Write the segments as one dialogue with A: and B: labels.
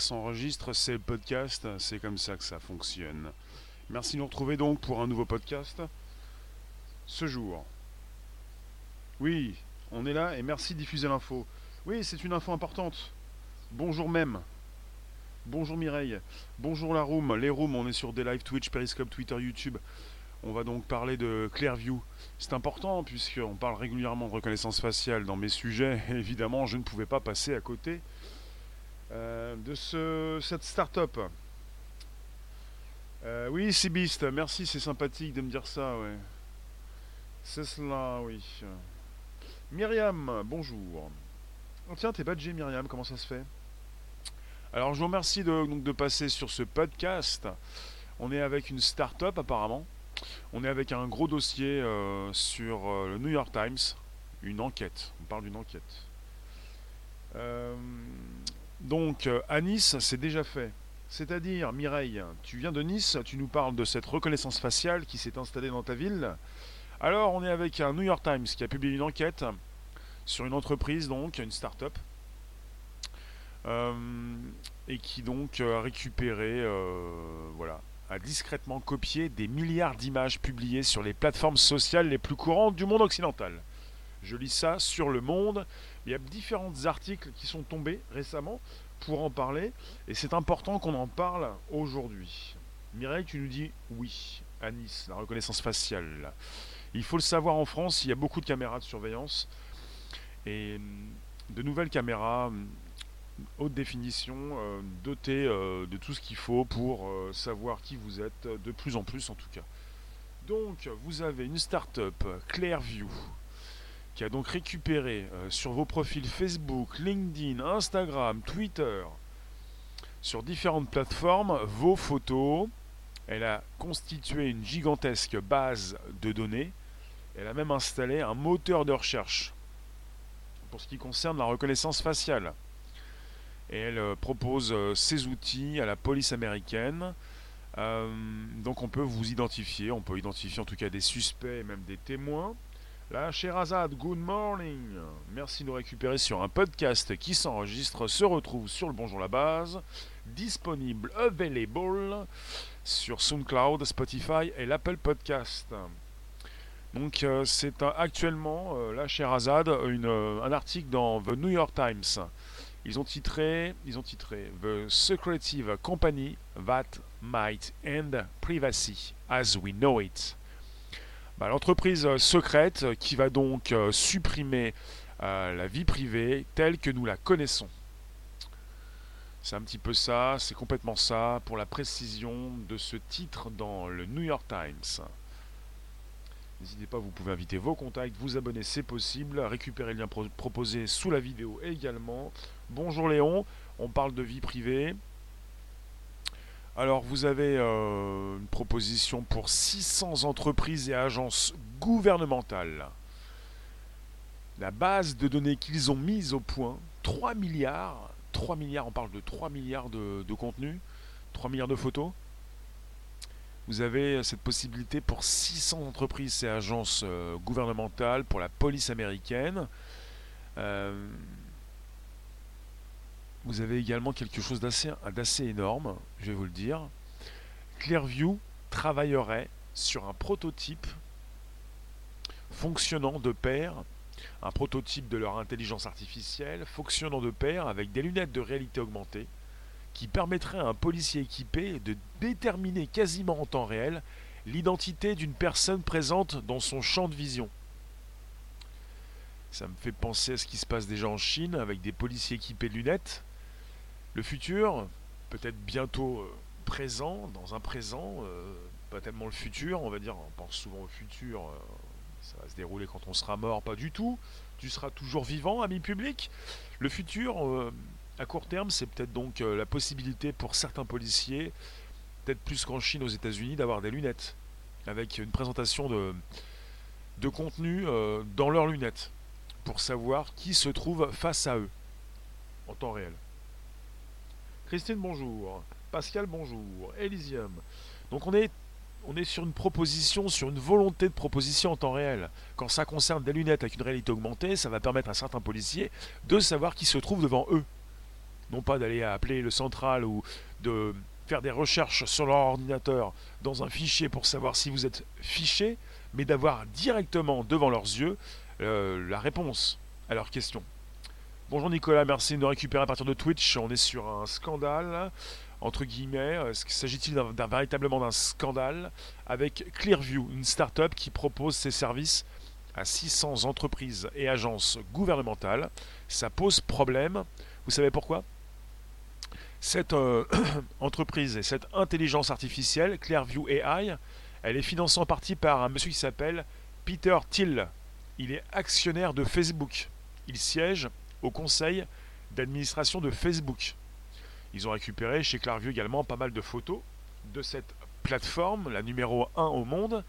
A: s'enregistre, c'est le podcast, c'est comme ça que ça fonctionne. Merci de nous retrouver donc pour un nouveau podcast. Ce jour. Oui, on est là et merci de diffuser l'info. Oui, c'est une info importante. Bonjour même. Bonjour Mireille. Bonjour la room. Les rooms, on est sur des live Twitch, Periscope, Twitter, YouTube. On va donc parler de Clearview. C'est important puisqu'on parle régulièrement de reconnaissance faciale dans mes sujets. évidemment, je ne pouvais pas passer à côté euh, de ce, cette start-up. Euh, oui, Beast, merci, c'est sympathique de me dire ça, ouais. C'est cela, oui. Myriam, bonjour. Oh, tiens, t'es badgé, Myriam, comment ça se fait? Alors, je vous remercie de, passer sur ce podcast. On est avec une start-up, apparemment. On est avec un gros dossier euh, sur le New York Times. Une enquête. On parle d'une enquête. Donc, à Nice, c'est déjà fait. C'est-à-dire, Mireille, tu viens de Nice, tu nous parles de cette reconnaissance faciale qui s'est installée dans ta ville. Alors, on est avec un New York Times qui a publié une enquête sur une entreprise, donc, une start-up, euh, et qui donc a récupéré, euh, voilà, a discrètement copié des milliards d'images publiées sur les plateformes sociales les plus courantes du monde occidental. Je lis ça sur Le Monde. Il y a différents articles qui sont tombés récemment pour en parler. Et c'est important qu'on en parle aujourd'hui. Mireille, tu nous dis oui, à Nice, la reconnaissance faciale. Il faut le savoir en France, il y a beaucoup de caméras de surveillance. Et hum, de nouvelles caméras hum, haute définition, euh, dotées euh, de tout ce qu'il faut pour euh, savoir qui vous êtes, de plus en plus en tout cas. Donc, vous avez une start-up, Clearview, qui a donc récupéré euh, sur vos profils Facebook, LinkedIn, Instagram, Twitter, sur différentes plateformes, vos photos. Elle a constitué une gigantesque base de données. Elle a même installé un moteur de recherche pour ce qui concerne la reconnaissance faciale. Et elle euh, propose euh, ces outils à la police américaine. Donc on peut vous identifier, on peut identifier en tout cas des suspects et même des témoins. La Sherazade, good morning. Merci de nous récupérer sur un podcast qui s'enregistre, se retrouve sur le Bonjour la base, disponible, available sur SoundCloud, Spotify et l'Apple Podcast. Donc euh, c'est actuellement, euh, la Sherazade, une, euh, un article dans The New York Times. Ils ont titré, ils ont titré The Secretive Company That Might End Privacy as We Know It. Bah, L'entreprise euh, secrète euh, qui va donc euh, supprimer la vie privée telle que nous la connaissons. C'est un petit peu ça, c'est complètement ça pour la précision de ce titre dans le New York Times. N'hésitez pas, vous pouvez inviter vos contacts, vous abonner, c'est possible, récupérer le lien pro- proposé sous la vidéo également. Bonjour Léon, on parle de vie privée. Alors vous avez euh, une proposition pour 600 entreprises et agences gouvernementales. La base de données qu'ils ont mise au point, 3 milliards, 3 milliards, on parle de 3 milliards de, de contenus, 3 milliards de photos. Vous avez cette possibilité pour 600 entreprises et agences euh, gouvernementales, pour la police américaine. Euh, vous avez également quelque chose d'assez énorme, je vais vous le dire. Clearview travaillerait sur un prototype fonctionnant de pair, un prototype de leur intelligence artificielle fonctionnant de pair avec des lunettes de réalité augmentée qui permettrait à un policier équipé de déterminer quasiment en temps réel l'identité d'une personne présente dans son champ de vision. Ça me fait penser à ce qui se passe déjà en Chine avec des policiers équipés de lunettes. Le futur, peut-être bientôt euh, présent, dans un présent, euh, pas tellement le futur, on va dire, on pense souvent au futur, euh, ça va se dérouler quand on sera mort, pas du tout. Tu seras toujours vivant, ami public. Le futur, à court terme, c'est peut-être donc la possibilité pour certains policiers, peut-être plus qu'en Chine, aux États-Unis, d'avoir des lunettes, avec une présentation de, de contenu dans leurs lunettes, pour savoir qui se trouve face à eux, en temps réel. Christine, bonjour. Pascal, bonjour. Elysium. Donc on est, on est sur une proposition, sur une volonté de proposition en temps réel. Quand ça concerne des lunettes avec une réalité augmentée, ça va permettre à certains policiers de savoir qui se trouve devant eux. non pas d'aller appeler le central ou de faire des recherches sur leur ordinateur dans un fichier pour savoir si vous êtes fiché, mais d'avoir directement devant leurs yeux euh, la réponse à leurs questions. Bonjour Nicolas, merci de nous récupérer à partir de Twitch. On est sur un scandale, entre guillemets. S'agit-il d'un, véritablement d'un scandale avec Clearview, une start-up qui propose ses services à 600 entreprises et agences gouvernementales. Ça pose problème. Vous savez pourquoi? Cette euh, entreprise et cette intelligence artificielle, Clearview AI, elle est financée en partie par un monsieur qui s'appelle Peter Thiel. Il est actionnaire de Facebook. Il siège au conseil d'administration de Facebook. Ils ont récupéré chez Clearview également pas mal de photos de cette plateforme, la numéro 1 au monde.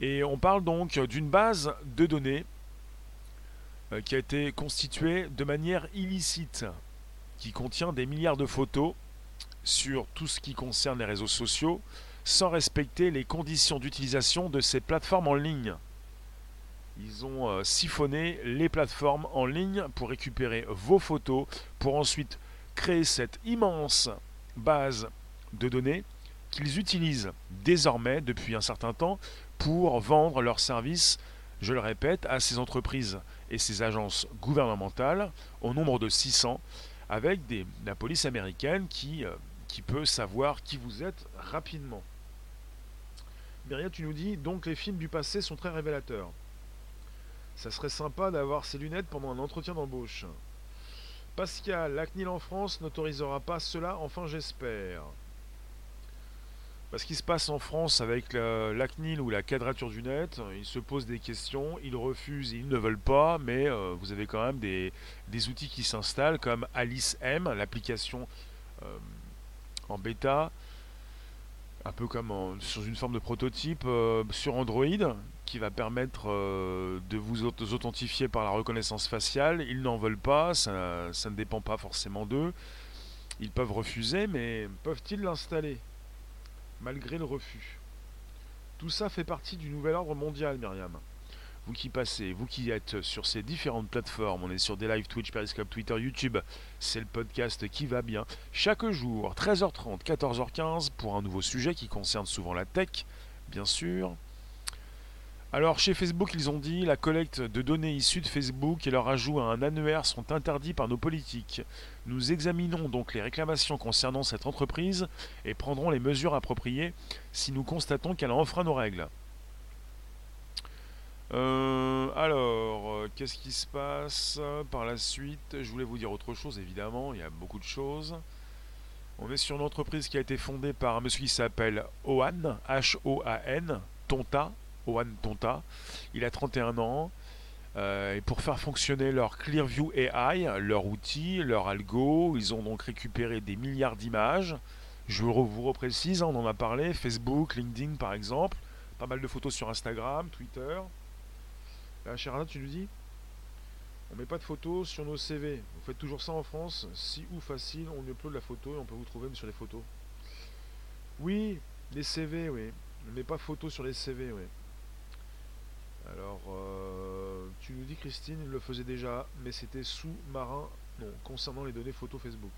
A: Et on parle donc d'une base de données euh, qui a été constituée de manière illicite, qui contient des milliards de photos sur tout ce qui concerne les réseaux sociaux, sans respecter les conditions d'utilisation de ces plateformes en ligne. Ils ont euh, siphonné les plateformes en ligne pour récupérer vos photos, pour ensuite créer cette immense base de données qu'ils utilisent désormais depuis un certain temps pour vendre leurs services, je le répète, à ces entreprises et ces agences gouvernementales au nombre de 600 avec la police américaine qui, euh, qui peut savoir qui vous êtes rapidement. Myriam, tu nous dis donc les films du passé sont très révélateurs. Ça serait sympa d'avoir ces lunettes pendant un entretien d'embauche. Pascal, la CNIL en France n'autorisera pas cela, enfin j'espère. Ce qui se passe en France avec la, CNIL ou la quadrature du net, ils se posent des questions, ils refusent, ils ne veulent pas, mais euh, vous avez quand même des, outils qui s'installent comme Alice M, l'application euh, en bêta, un peu comme sur une forme de prototype euh, sur Android, qui va permettre de vous authentifier par la reconnaissance faciale. Ils n'en veulent pas, ça, ne dépend pas forcément d'eux. Ils peuvent refuser, mais peuvent-ils l'installer malgré le refus? Tout ça fait partie du nouvel ordre mondial, Myriam. Vous qui passez, vous qui êtes sur ces différentes plateformes, on est sur des live Twitch, Periscope, Twitter, YouTube, c'est le podcast qui va bien. Chaque jour, 13h30, 14h15, pour un nouveau sujet qui concerne souvent la tech, bien sûr. Alors chez Facebook, ils ont dit la collecte de données issues de Facebook et leur ajout à un annuaire sont interdits par nos politiques. Nous examinons donc les réclamations concernant cette entreprise et prendrons les mesures appropriées si nous constatons qu'elle enfreint nos règles. Euh, alors, euh, qu'est-ce qui se passe par la suite? Je voulais vous dire autre chose, évidemment, il y a beaucoup de choses. On est sur une entreprise qui a été fondée par un monsieur qui s'appelle Oan, H-O-A-N, Tonta, Oan Tonta. Il a 31 ans. Euh, et pour faire fonctionner leur Clearview AI, leur outil, leur algo, ils ont donc récupéré des milliards d'images. Je vous reprécise, hein, on en a parlé, Facebook, LinkedIn par exemple, pas mal de photos sur Instagram, Twitter. Là, Charana, tu nous dis? On met pas de photos sur nos CV. Vous faites toujours ça en France? Si ou facile, on upload la photo et on peut vous trouver sur les photos. Oui, les CV, oui. On met pas de photos sur les CV, oui. Alors, euh, tu nous dis Christine, il le faisait déjà, mais c'était sous-marin, non, concernant les données photo Facebook.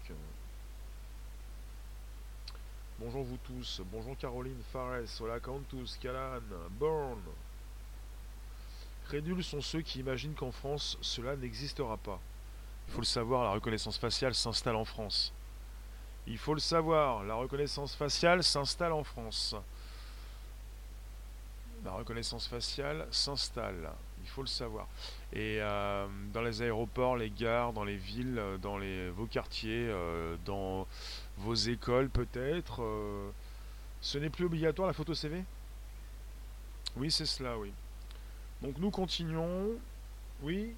A: Bonjour vous tous, bonjour Caroline, Fares, Hola Cantus, Calan, Born. Crédules sont ceux qui imaginent qu'en France, cela n'existera pas. Il faut le savoir, la reconnaissance faciale s'installe en France. Il faut le savoir, la reconnaissance faciale s'installe en France la reconnaissance faciale s'installe. Il faut le savoir. Et euh, dans les aéroports, les gares, dans les villes, euh, dans les, vos quartiers, euh, dans vos écoles peut-être, ce n'est plus obligatoire la photo CV Oui, c'est cela, oui. Donc nous continuons. Oui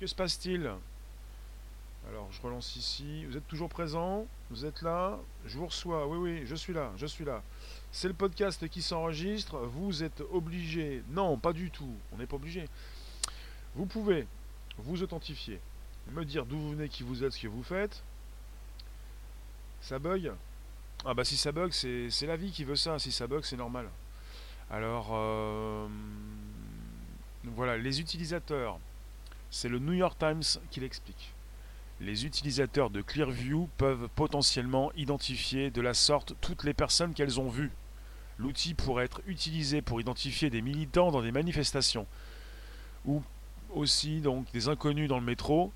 A: Que se passe-t-il? Alors, je relance ici. Vous êtes toujours présent? Vous êtes là? Je vous reçois. Oui, oui, je suis là, je suis là. C'est le podcast qui s'enregistre. Vous êtes obligé. Non, pas du tout. On n'est pas obligé. Vous pouvez vous authentifier, me dire d'où vous venez, qui vous êtes, ce que vous faites. Ça bug? Ah bah si ça bug, c'est la vie qui veut ça. Si ça bug, c'est normal. Alors, euh, voilà, les utilisateurs, c'est le New York Times qui l'explique. Les utilisateurs de Clearview peuvent potentiellement identifier de la sorte toutes les personnes qu'elles ont vues. L'outil pourrait être utilisé pour identifier des militants dans des manifestations ou aussi donc des inconnus dans le métro,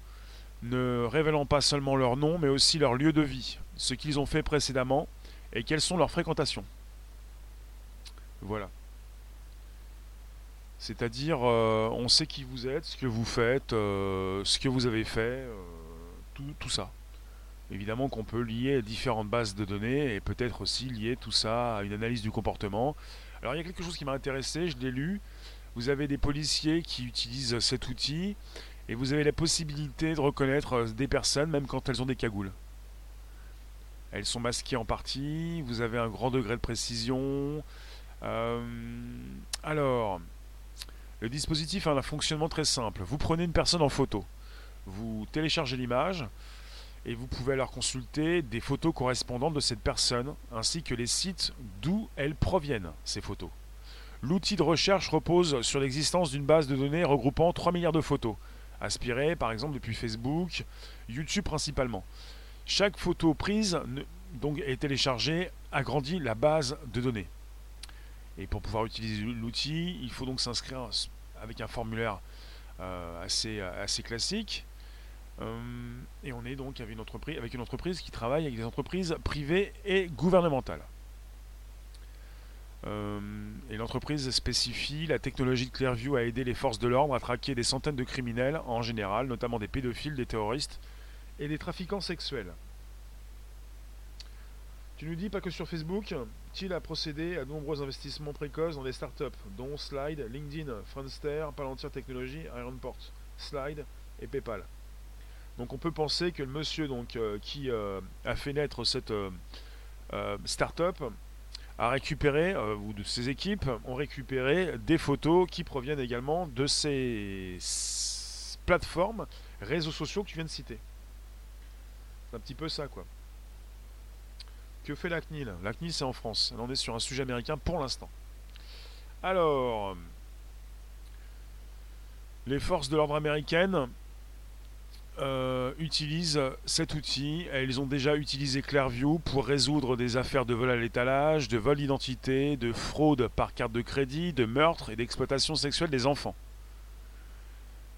A: ne révélant pas seulement leur nom mais aussi leur lieu de vie, ce qu'ils ont fait précédemment et quelles sont leurs fréquentations. Voilà. C'est-à-dire, euh, on sait qui vous êtes, ce que vous faites, euh, ce que vous avez fait, euh, tout, tout, ça. Évidemment qu'on peut lier différentes bases de données et peut-être aussi lier tout ça à une analyse du comportement. Alors il y a quelque chose qui m'a intéressé, je l'ai lu. Vous avez des policiers qui utilisent cet outil et vous avez la possibilité de reconnaître des personnes même quand elles ont des cagoules. Elles sont masquées en partie, vous avez un grand degré de précision. alors, le dispositif a un fonctionnement très simple. Vous prenez une personne en photo, vous téléchargez l'image et vous pouvez alors consulter des photos correspondantes de cette personne ainsi que les sites d'où elles proviennent, ces photos. L'outil de recherche repose sur l'existence d'une base de données regroupant 3 milliards de photos, aspirées par exemple depuis Facebook, YouTube principalement. Chaque photo prise donc, est téléchargée agrandit la base de données. Et pour pouvoir utiliser l'outil, il faut donc s'inscrire avec un formulaire euh, assez, assez classique. Euh, et on est donc avec une, entreprise, qui travaille avec des entreprises privées et gouvernementales. Euh, et l'entreprise spécifie la technologie de Clearview a aidé les forces de l'ordre à traquer des centaines de criminels en général, notamment des pédophiles, des terroristes et des trafiquants sexuels. Tu nous dis pas que sur Facebook, TIL a procédé à de nombreux investissements précoces dans des startups, dont Slide, LinkedIn, Friendster, Palantir Technologies, Ironport, Slide et PayPal. Donc on peut penser que le monsieur donc, euh, qui euh, a fait naître cette euh, startup a récupéré, ou de ses équipes ont récupéré des photos qui proviennent également de ces plateformes, réseaux sociaux que tu viens de citer. C'est un petit peu ça quoi. Que fait la CNIL? La CNIL, c'est en France. On est sur un sujet américain pour l'instant. Alors, les forces de l'ordre américaines euh, utilisent cet outil. Elles ont déjà utilisé Clearview pour résoudre des affaires de vol à l'étalage, de vol d'identité, de fraude par carte de crédit, de meurtre et d'exploitation sexuelle des enfants.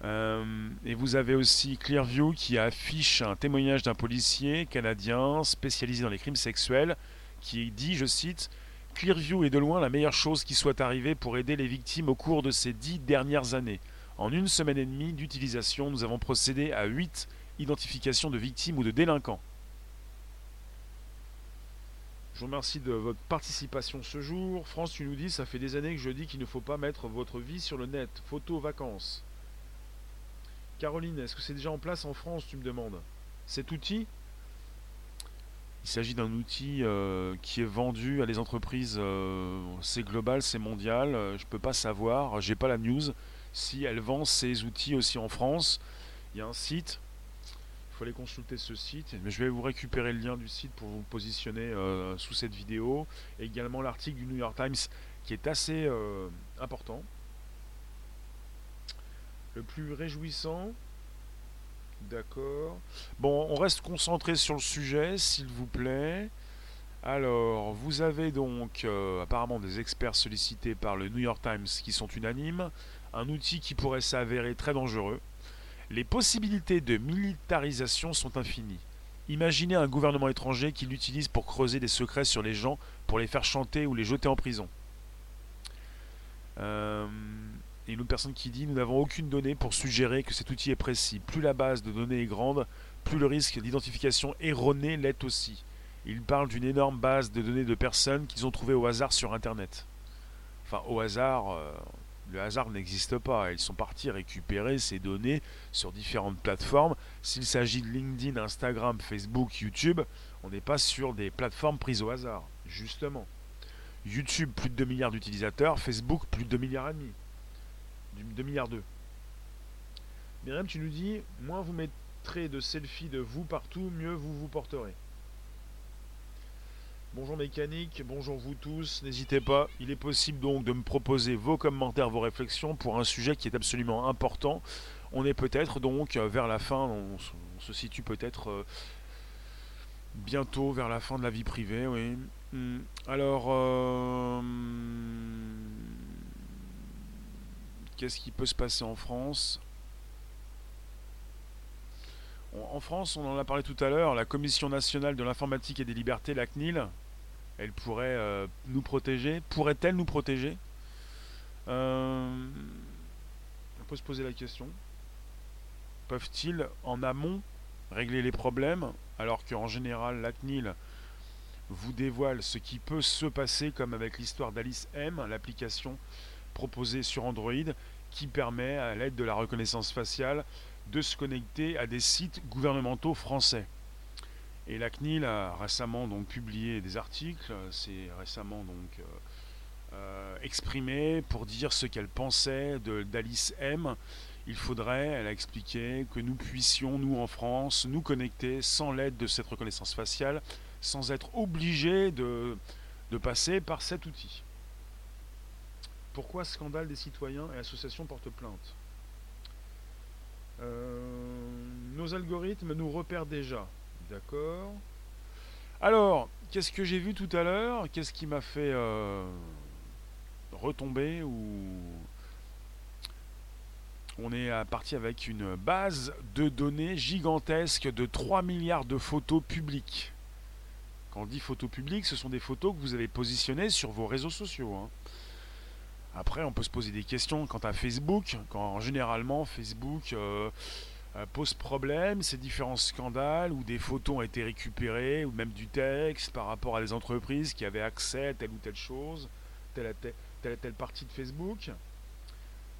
A: Euh, et vous avez aussi Clearview qui affiche un témoignage d'un policier canadien spécialisé dans les crimes sexuels qui dit, je cite, Clearview est de loin la meilleure chose qui soit arrivée pour aider les victimes au cours de ces dix dernières années. En une semaine et demie d'utilisation, nous avons procédé à huit identifications de victimes ou de délinquants. Je vous remercie de votre participation ce jour. France, tu nous dis, ça fait des années que je dis qu'il ne faut pas mettre votre vie sur le net. Photos, vacances. Caroline, est-ce que c'est déjà en place en France, tu me demandes? Cet outil? Il s'agit d'un outil euh, qui est vendu à des entreprises, euh, c'est global, c'est mondial, euh, je ne peux pas savoir, j'ai pas la news, si elle vend ces outils aussi en France. Il y a un site, il faut aller consulter ce site, mais je vais vous récupérer le lien du site pour vous positionner sous cette vidéo, également l'article du New York Times qui est assez important le plus réjouissant. D'accord. Bon, on reste concentré sur le sujet, s'il vous plaît. Alors, vous avez donc euh, apparemment des experts sollicités par le New York Times qui sont unanimes. Un outil qui pourrait s'avérer très dangereux. Les possibilités de militarisation sont infinies. Imaginez un gouvernement étranger qui l'utilise pour creuser des secrets sur les gens, pour les faire chanter ou les jeter en prison. Euh, et une autre personne qui dit Nous n'avons aucune donnée pour suggérer que cet outil est précis. Plus la base de données est grande, plus le risque d'identification erronée l'est aussi. Il parle d'une énorme base de données de personnes qu'ils ont trouvées au hasard sur Internet. Enfin, au hasard, euh, le hasard n'existe pas. Ils sont partis récupérer ces données sur différentes plateformes. S'il s'agit de LinkedIn, Instagram, Facebook, YouTube, on n'est pas sur des plateformes prises au hasard, justement. YouTube, plus de 2 milliards d'utilisateurs, Facebook, plus de 2 milliards et demi. 2 milliards 2. Myriam, tu nous dis, moins vous mettrez de selfies de vous partout, mieux vous vous porterez. Bonjour mécanique, bonjour vous tous, n'hésitez pas, il est possible donc de me proposer vos commentaires, vos réflexions pour un sujet qui est absolument important. On est peut-être donc vers la fin, on, se situe peut-être bientôt vers la fin de la vie privée, oui. Hmm. Alors, qu'est-ce qui peut se passer en France? En France, on en a parlé tout à l'heure, la Commission nationale de l'informatique et des libertés, la CNIL, elle pourrait euh, nous protéger. Pourrait-elle nous protéger? Euh, On peut se poser la question. Peuvent-ils, en amont, régler les problèmes, alors qu'en général, la CNIL vous dévoile ce qui peut se passer, comme avec l'histoire d'Alice M, l'application proposée sur Android, qui permet, à l'aide de la reconnaissance faciale, de se connecter à des sites gouvernementaux français. Et la CNIL a récemment donc publié des articles, c'est récemment donc euh, euh, exprimé pour dire ce qu'elle pensait d'Alice M. Il faudrait, elle a expliqué, que nous puissions, nous en France, nous connecter sans l'aide de cette reconnaissance faciale, sans être obligés de, de passer par cet outil. Pourquoi scandale des citoyens et associations portent plainte? Nos algorithmes nous repèrent déjà. D'accord. Alors, qu'est-ce que j'ai vu tout à l'heure? Qu'est-ce qui m'a fait euh, retomber on est parti avec une base de données gigantesque de 3 milliards de photos publiques. Quand on dit photos publiques, ce sont des photos que vous avez positionnées sur vos réseaux sociaux. Hein. Après, on peut se poser des questions quant à Facebook, quand généralement Facebook euh, euh, pose problème, ces différents scandales où des photos ont été récupérées, ou même du texte par rapport à des entreprises qui avaient accès à telle ou telle chose, telle, telle, telle, partie de Facebook.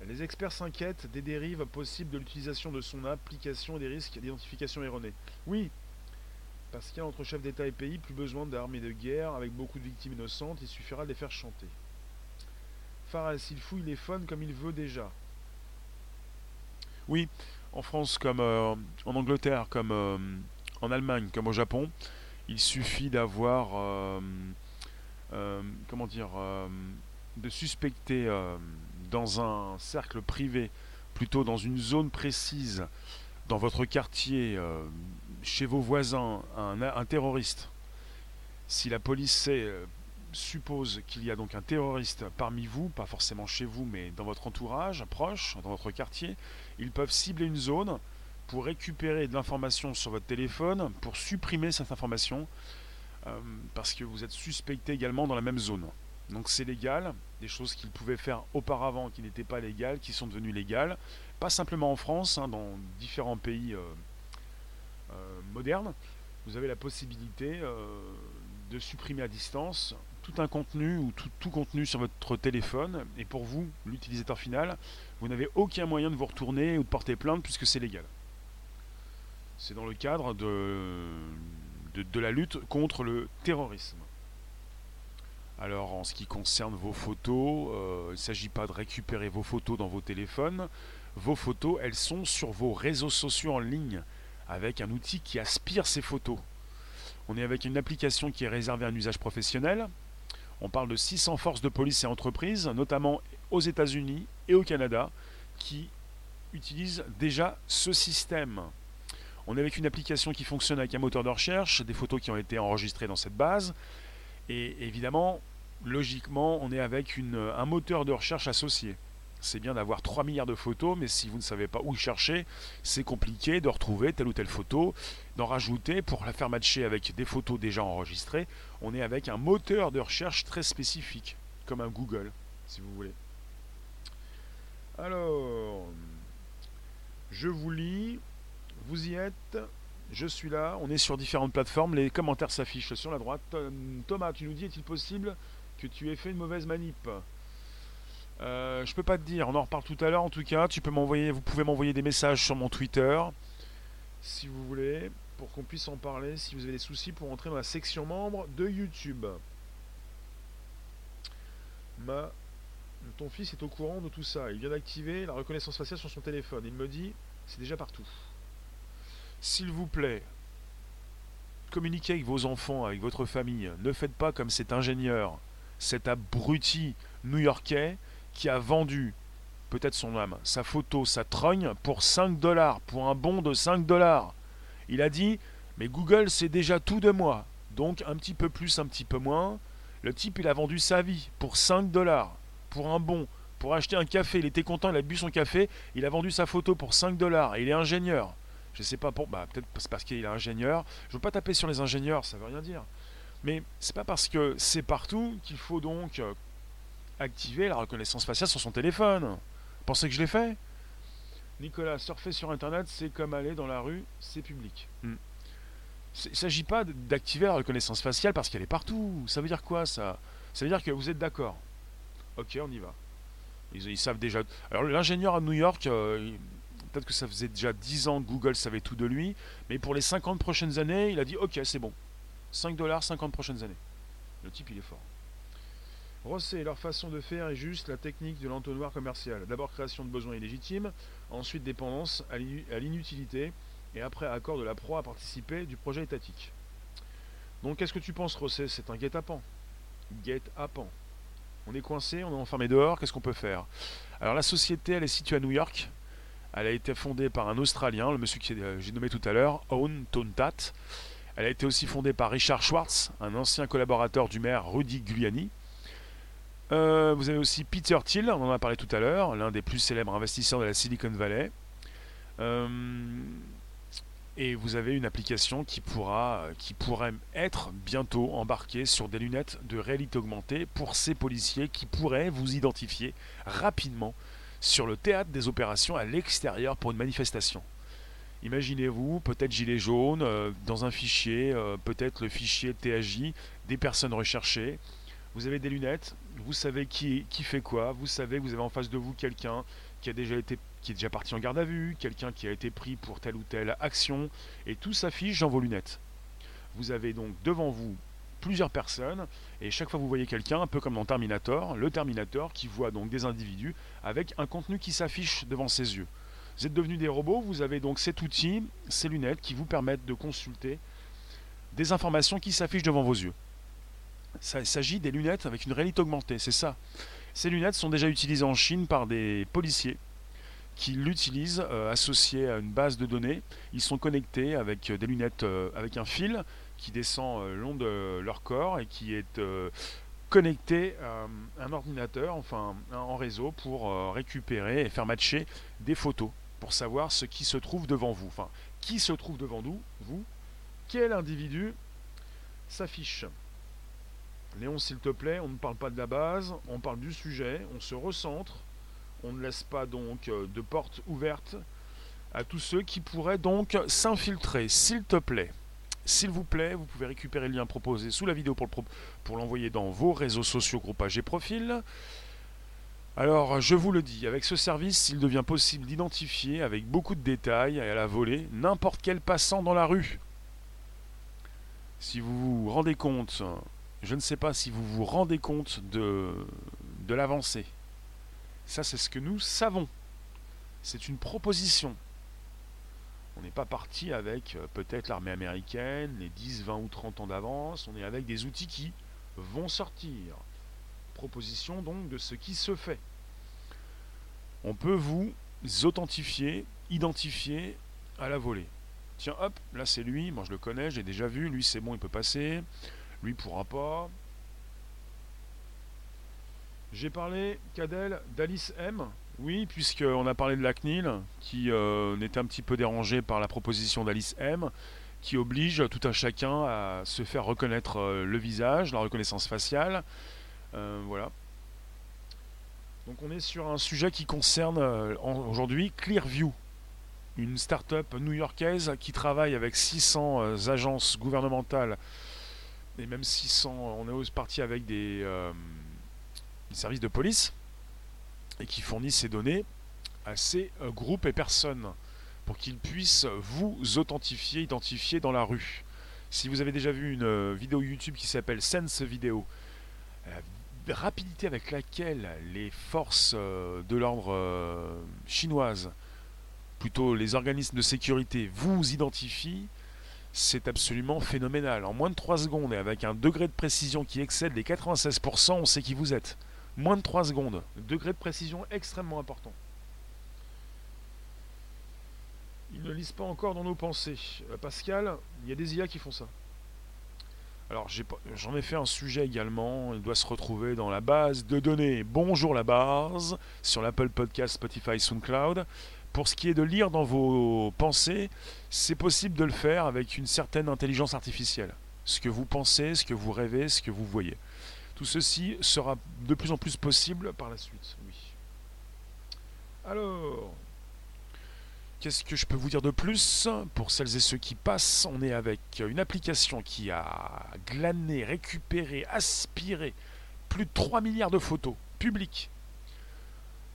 A: Les experts s'inquiètent des dérives possibles de l'utilisation de son application et des risques d'identification erronée. Oui, parce qu'il y a entre chefs d'État et pays plus besoin d'armées de guerre avec beaucoup de victimes innocentes, il suffira de les faire chanter. Fares, s'il fouille les phones comme il veut déjà. Oui, en France comme euh, en Angleterre, comme euh, en Allemagne, comme au Japon, il suffit d'avoir, euh, comment dire, de suspecter dans un cercle privé, plutôt dans une zone précise, dans votre quartier, chez vos voisins, un terroriste. Si la police sait suppose qu'il y a donc un terroriste parmi vous, pas forcément chez vous, mais dans votre entourage, proche, dans votre quartier, ils peuvent cibler une zone pour récupérer de l'information sur votre téléphone, pour supprimer cette information, euh, parce que vous êtes suspecté également dans la même zone. Donc c'est légal, des choses qu'ils pouvaient faire auparavant qui n'étaient pas légales, qui sont devenues légales, pas simplement en France, hein, dans différents pays euh, euh, modernes, vous avez la possibilité de supprimer à distance tout un contenu ou tout, contenu sur votre téléphone, et pour vous, l'utilisateur final, vous n'avez aucun moyen de vous retourner ou de porter plainte puisque c'est légal. C'est dans le cadre de, de, la lutte contre le terrorisme. Alors en ce qui concerne vos photos, euh, il ne s'agit pas de récupérer vos photos dans vos téléphones. Vos photos, elles sont sur vos réseaux sociaux en ligne, avec un outil qui aspire ces photos. On est avec une application qui est réservée à un usage professionnel, on parle de 600 forces de police et entreprises, notamment aux États-Unis et au Canada, qui utilisent déjà ce système. On est avec une application qui fonctionne avec un moteur de recherche, des photos qui ont été enregistrées dans cette base, et évidemment, logiquement, on est avec un moteur de recherche associé c'est bien d'avoir 3 milliards de photos, mais si vous ne savez pas où chercher, c'est compliqué de retrouver telle ou telle photo, d'en rajouter pour la faire matcher avec des photos déjà enregistrées. On est avec un moteur de recherche très spécifique, comme un Google, si vous voulez. Alors, je vous lis, vous y êtes, je suis là, on est sur différentes plateformes, les commentaires s'affichent sur la droite. Thomas, tu nous dis, est-il possible que tu aies fait une mauvaise manip? Euh, je peux pas te dire, on en reparle tout à l'heure en tout cas. Tu peux m'envoyer, vous pouvez m'envoyer des messages sur mon Twitter si vous voulez, pour qu'on puisse en parler si vous avez des soucis pour entrer dans la section membre de YouTube. Ton fils est au courant de tout ça. Il vient d'activer la reconnaissance faciale sur son téléphone. Il me dit, c'est déjà partout. S'il vous plaît, communiquez avec vos enfants, avec votre famille. Ne faites pas comme cet ingénieur, cet abruti new-yorkais qui a vendu peut-être son âme, sa photo, sa trogne pour 5 dollars, pour un bon de 5 dollars. Il a dit Mais Google sait déjà tout de moi, donc un petit peu plus, un petit peu moins. Le type, il a vendu sa vie pour 5 dollars, pour un bon, pour acheter un café. Il était content, il a bu son café, il a vendu sa photo pour 5 dollars, il est ingénieur. Je sais pas pour. Bah, peut-être parce qu'il est ingénieur. Je veux pas taper sur les ingénieurs, ça veut rien dire. Mais c'est pas parce que c'est partout qu'il faut donc euh, activer la reconnaissance faciale sur son téléphone. Pensez que je l'ai fait? Nicolas, surfer sur Internet, c'est comme aller dans la rue, c'est public. Hmm. Il ne s'agit pas d'activer la reconnaissance faciale parce qu'elle est partout. Ça veut dire quoi ça? Ça veut dire que vous êtes d'accord. Ok, on y va. Ils, savent déjà. Alors l'ingénieur à New York, euh, peut-être que ça faisait déjà 10 ans que Google savait tout de lui, mais pour les 50 prochaines années, il a dit ok, c'est bon. 5 dollars, 50 prochaines années. Le type, il est fort. Rosset, leur façon de faire est juste la technique de l'entonnoir commercial. D'abord création de besoins illégitimes, ensuite dépendance à l'inutilité, et après accord de la proie à participer du projet étatique. Donc qu'est-ce que tu penses Rosset? C'est un guet-apens. Guet-apens. On est coincé, on est enfermé dehors, qu'est-ce qu'on peut faire? Alors la société, elle est située à New York. Elle a été fondée par un Australien, le monsieur que j'ai nommé tout à l'heure, Owen Tontat. Elle a été aussi fondée par Richard Schwartz, un ancien collaborateur du maire Rudy Giuliani. Euh, vous avez aussi Peter Thiel, on en a parlé tout à l'heure, l'un des plus célèbres investisseurs de la Silicon Valley. Euh, et vous avez une application qui, pourra, qui pourrait être bientôt embarquée sur des lunettes de réalité augmentée pour ces policiers qui pourraient vous identifier rapidement sur le théâtre des opérations à l'extérieur pour une manifestation. Imaginez-vous, peut-être gilet jaune, euh, dans un fichier, peut-être le fichier THJ, des personnes recherchées, vous avez des lunettes, vous savez qui, qui fait quoi, vous savez que vous avez en face de vous quelqu'un qui a déjà été qui est déjà parti en garde à vue, quelqu'un qui a été pris pour telle ou telle action, et tout s'affiche dans vos lunettes. Vous avez donc devant vous plusieurs personnes, et chaque fois que vous voyez quelqu'un, un peu comme dans Terminator, le Terminator qui voit donc des individus avec un contenu qui s'affiche devant ses yeux. Vous êtes devenus des robots, vous avez donc cet outil, ces lunettes qui vous permettent de consulter des informations qui s'affichent devant vos yeux. Il s'agit des lunettes avec une réalité augmentée, c'est ça. Ces lunettes sont déjà utilisées en Chine par des policiers qui l'utilisent euh, associées à une base de données. Ils sont connectés avec des lunettes euh, avec un fil qui descend euh, le long de leur corps et qui est connecté à un ordinateur, enfin en réseau, pour récupérer et faire matcher des photos pour savoir ce qui se trouve devant vous. Enfin, qui se trouve devant nous, vous, quel individu s'affiche. Léon, s'il te plaît, on ne parle pas de la base, on parle du sujet, on se recentre, on ne laisse pas donc euh, de porte ouverte à tous ceux qui pourraient donc s'infiltrer, s'il te plaît. S'il vous plaît, vous pouvez récupérer le lien proposé sous la vidéo pour, l'envoyer dans vos réseaux sociaux, groupages et profils. Alors, je vous le dis, avec ce service, il devient possible d'identifier avec beaucoup de détails et à la volée n'importe quel passant dans la rue. Si vous vous rendez compte je ne sais pas si vous vous rendez compte de, l'avancée. Ça, c'est ce que nous savons. C'est une proposition. On n'est pas parti avec euh, peut-être l'armée américaine, les 10, 20 ou 30 ans d'avance. On est avec des outils qui vont sortir. Proposition donc de ce qui se fait. On peut vous authentifier, identifier à la volée. Tiens, hop, là c'est lui, moi je le connais, j'ai déjà vu, lui c'est bon, il peut passer. Lui pourra pas. J'ai parlé, Cadel, d'Alice M. Oui, puisqu'on a parlé de la CNIL, qui euh, était un petit peu dérangé par la proposition d'Alice M, qui oblige tout un chacun à se faire reconnaître euh, le visage, la reconnaissance faciale. Euh, voilà. Donc on est sur un sujet qui concerne aujourd'hui Clearview, une start-up new-yorkaise qui travaille avec 600 agences gouvernementales et même si on est parti avec euh, des, services de police et qui fournissent ces données à ces euh, groupes et personnes pour qu'ils puissent vous authentifier, identifier dans la rue. Si vous avez déjà vu une euh, vidéo YouTube qui s'appelle Sense Video, la rapidité avec laquelle les forces de l'ordre chinoises, plutôt les organismes de sécurité, vous identifient, c'est absolument phénoménal. En moins de 3 secondes et avec un degré de précision qui excède les 96%, on sait qui vous êtes. Moins de 3 secondes. Degré de précision extrêmement important. Ils ne lisent pas encore dans nos pensées. Euh, Pascal, il y a des IA qui font ça. Alors j'en ai, fait un sujet également, il doit se retrouver dans la base de données. Bonjour la base, sur l'Apple Podcast, Spotify, SoundCloud. Pour ce qui est de lire dans vos pensées, c'est possible de le faire avec une certaine intelligence artificielle. Ce que vous pensez, ce que vous rêvez, ce que vous voyez. Tout ceci sera de plus en plus possible par la suite, oui. Alors, Qu'est-ce que je peux vous dire de plus? Pour celles et ceux qui passent, on est avec une application qui a glané, récupéré, aspiré plus de 3 milliards de photos publiques,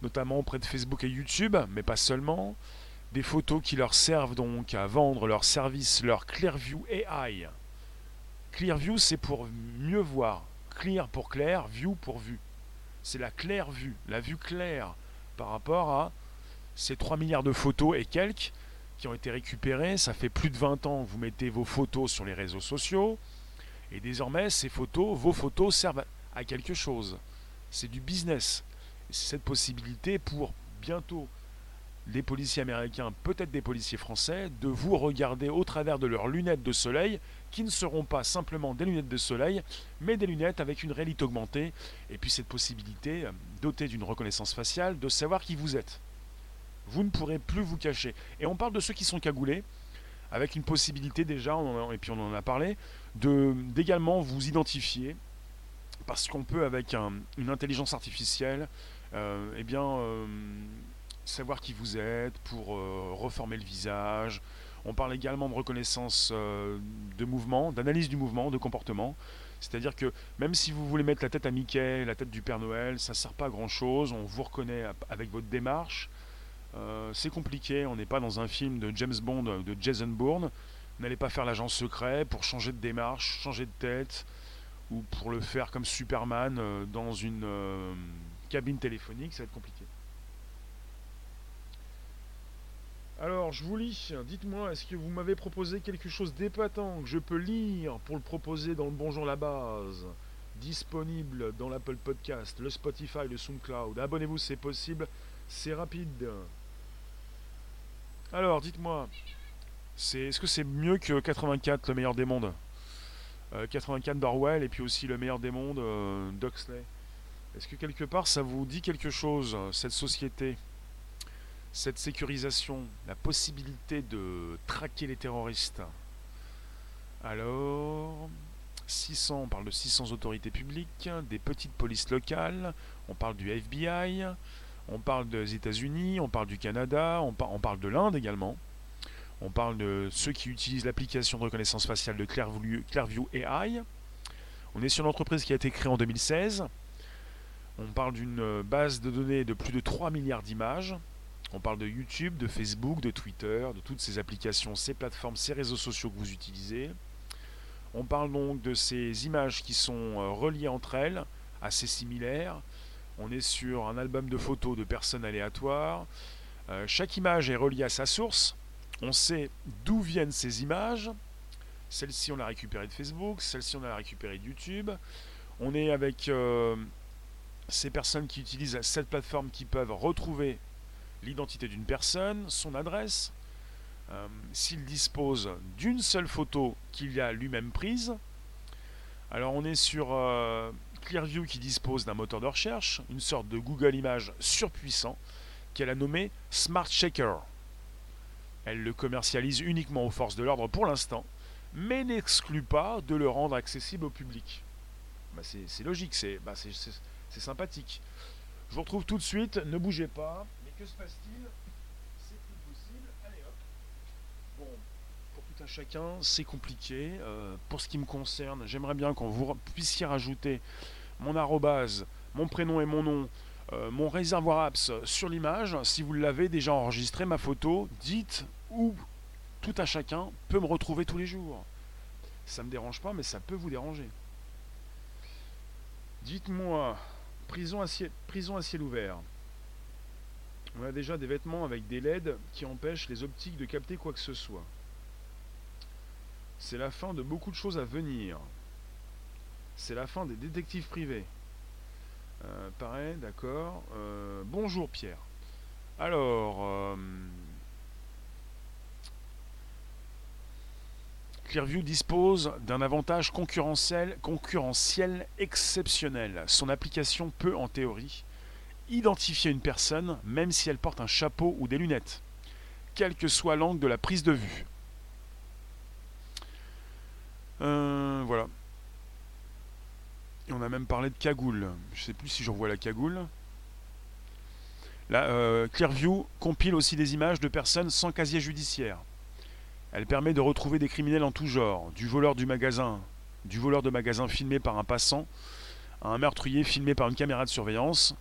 A: notamment auprès de Facebook et YouTube, mais pas seulement. Des photos qui leur servent donc à vendre leur service, leur Clearview AI. Clearview, c'est pour mieux voir. Clear pour clair, view pour vue. C'est la claire vue, la vue claire par rapport à ces 3 milliards de photos et quelques qui ont été récupérées. Ça fait plus de 20 ans vous mettez vos photos sur les réseaux sociaux. Et désormais, ces photos, vos photos servent à quelque chose. C'est du business. Cette possibilité pour bientôt les policiers américains, peut-être des policiers français, de vous regarder au travers de leurs lunettes de soleil, qui ne seront pas simplement des lunettes de soleil, mais des lunettes avec une réalité augmentée, et puis cette possibilité, euh, dotée d'une reconnaissance faciale, de savoir qui vous êtes. Vous ne pourrez plus vous cacher. Et on parle de ceux qui sont cagoulés, avec une possibilité déjà, et puis on en a parlé, d'également vous identifier, parce qu'on peut avec une intelligence artificielle, eh bien, euh, savoir qui vous êtes, pour euh, reformer le visage. On parle également de reconnaissance de mouvement, d'analyse du mouvement, de comportement. C'est-à-dire que même si vous voulez mettre la tête à Mickey, la tête du Père Noël, ça ne sert pas à grand chose. On vous reconnaît avec votre démarche. Euh, c'est compliqué, on n'est pas dans un film de James Bond, de Jason Bourne. N'allez pas faire l'agent secret pour changer de démarche, changer de tête, ou pour le faire comme Superman euh, dans une euh, cabine téléphonique, ça va être compliqué. Alors, je vous lis. Dites-moi, est-ce que vous m'avez proposé quelque chose d'épatant que je peux lire pour le proposer dans le Bonjour la base Disponible dans l'Apple Podcast, le Spotify, le SoundCloud? Abonnez-vous, c'est possible. C'est rapide. Alors, dites-moi, c'est, est-ce que c'est mieux que 84, le meilleur des mondes? 84 euh, d'Orwell et puis aussi le meilleur des mondes euh, d'Oxley. Est-ce que quelque part ça vous dit quelque chose, cette société, cette sécurisation, la possibilité de traquer les terroristes? Alors, 600, on parle de 600 autorités publiques, des petites polices locales, on parle du FBI, on parle des États-Unis, on parle du Canada, on, parle de l'Inde également. On parle de ceux qui utilisent l'application de reconnaissance faciale de Clearview, AI. On est sur une entreprise qui a été créée en 2016. On parle d'une base de données de plus de 3 milliards d'images. On parle de YouTube, de Facebook, de Twitter, de toutes ces applications, ces plateformes, ces réseaux sociaux que vous utilisez. On parle donc de ces images qui sont euh, reliées entre elles, assez similaires, on est sur un album de photos de personnes aléatoires. Euh, chaque image est reliée à sa source. On sait d'où viennent ces images. Celle-ci, on l'a récupérée de Facebook. Celle-ci, on l'a récupérée de YouTube. On est avec euh, ces personnes qui utilisent cette plateforme qui peuvent retrouver l'identité d'une personne, son adresse, euh, s'il dispose d'une seule photo qu'il a lui-même prise. Alors on est sur Clearview qui dispose d'un moteur de recherche, une sorte de Google Images surpuissant, qu'elle a nommé Smart Checker. Elle le commercialise uniquement aux forces de l'ordre pour l'instant, mais n'exclut pas de le rendre accessible au public. Bah, c'est logique, bah, c'est sympathique. Je vous retrouve tout de suite, ne bougez pas. Mais que se passe-t-il? C'est plus possible. Allez hop. Bon, pour tout un chacun, c'est compliqué. Euh, pour ce qui me concerne, j'aimerais bien qu'on vous puissiez rajouter mon arrobase, mon prénom et mon nom, euh, mon réservoir apps sur l'image. Si vous l'avez déjà enregistré, ma photo, dites où tout à chacun peut me retrouver tous les jours. Ça ne me dérange pas, mais ça peut vous déranger. Dites-moi, prison à, ciel, ouvert. On a déjà des vêtements avec des LED qui empêchent les optiques de capter quoi que ce soit. C'est la fin de beaucoup de choses à venir c'est la fin des détectives privés. Euh, pareil, d'accord. Euh, bonjour Pierre. Alors, euh, Clearview dispose d'un avantage concurrentiel, exceptionnel. Son application peut, en théorie, identifier une personne même si elle porte un chapeau ou des lunettes, quel que soit l'angle de la prise de vue. Euh, voilà. Et on a même parlé de cagoule. Je sais plus si j'envoie la cagoule. Euh, Clearview compile aussi des images de personnes sans casier judiciaire. Elle permet de retrouver des criminels en tout genre, du voleur du magasin, du voleur de magasin filmé par un passant, à un meurtrier filmé par une caméra de surveillance,